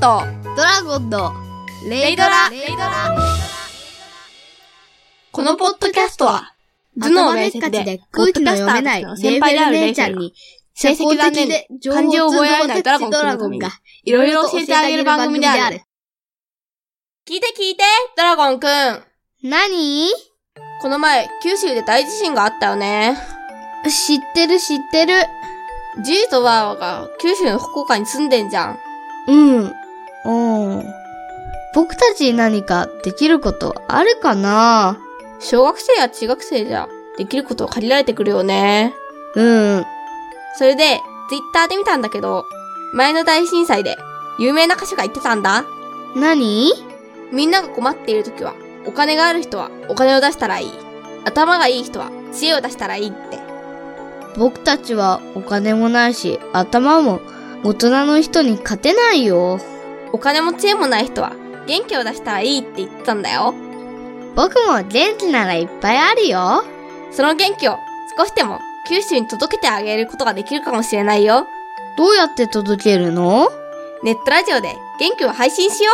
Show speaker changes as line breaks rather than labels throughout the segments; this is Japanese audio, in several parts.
と
ドラゴンの
レイドラこのポッドキャストは頭脳明晰で
空気の読めない
先輩であるレイちゃんに成績残念で漢字を覚えられないドラゴンくんのためにいろいろ教えてあげる番組である。聞いて聞いて、ドラゴンくん。
何？
この前、九州で大地震があったよね。
知ってる知ってる。
じいとばあが九州の福岡に住んでんじゃん。
うん。うん。僕たちに何かできることあるかな？
小学生や中学生じゃできることを限られてくるよね。
うん。
それで、ツイッターで見たんだけど、前の大震災で有名な歌手が言ってたんだ。
何？
みんなが困っている時は、お金がある人はお金を出したらいい。頭がいい人は知恵を出したらいいって。
僕たちはお金もないし、頭も大人の人に勝てないよ。
お金も知恵もない人は元気を出したらいいって言ってたんだよ。
僕も元気ならいっぱいあるよ。
その元気を少しでも九州に届けてあげることができるかもしれないよ。
どうやって届けるの？
ネットラジオで元気を配信しよ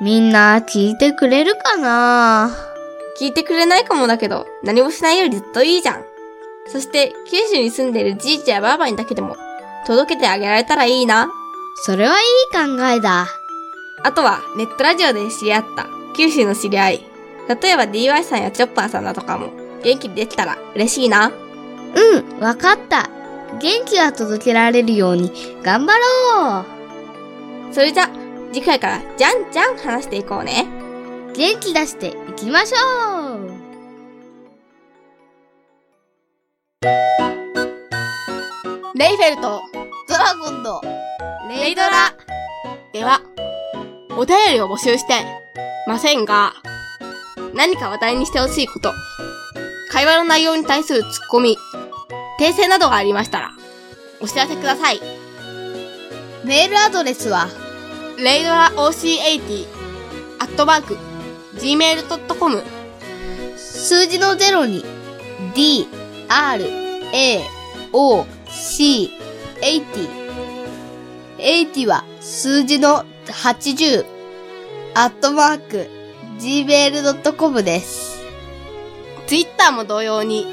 う。
みんな聞いてくれるかな？
聞いてくれないかもだけど、何もしないよりずっといいじゃん。そして、九州に住んでいるじいちゃんやばあばにだけでも、届けてあげられたらいいな。
それはいい考えだ。
あとは、ネットラジオで知り合った、九州の知り合い。例えば DY さんやチョッパーさんだとかも、元気にできたら嬉しいな。
うん、わかった。元気が届けられるように頑張ろう。
それじゃ、次回からじゃんじゃん話していこうね。
元気出していきましょう
レイフェルト、
ドラゴンの
レイドラ。では、お便りを募集してませんが、何か話題にしてほしいこと、会話の内容に対するツッコミ、訂正などがありましたら、お知らせください。
メールアドレスは、
レイドラ OC80、アットマーク、gmail.com、
数字の0に、d, r, a, o, c, 80。80は数字の80、アットマーク、gmail.com です。
ツイッターも同様に、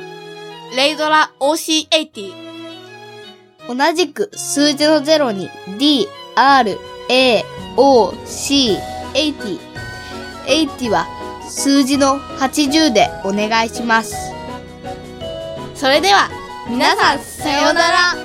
レイドラ OC80、
同じく数字の0に D, R, A, O, C, 80。80は数字の80でお願いします。
それでは、皆さん、さようなら。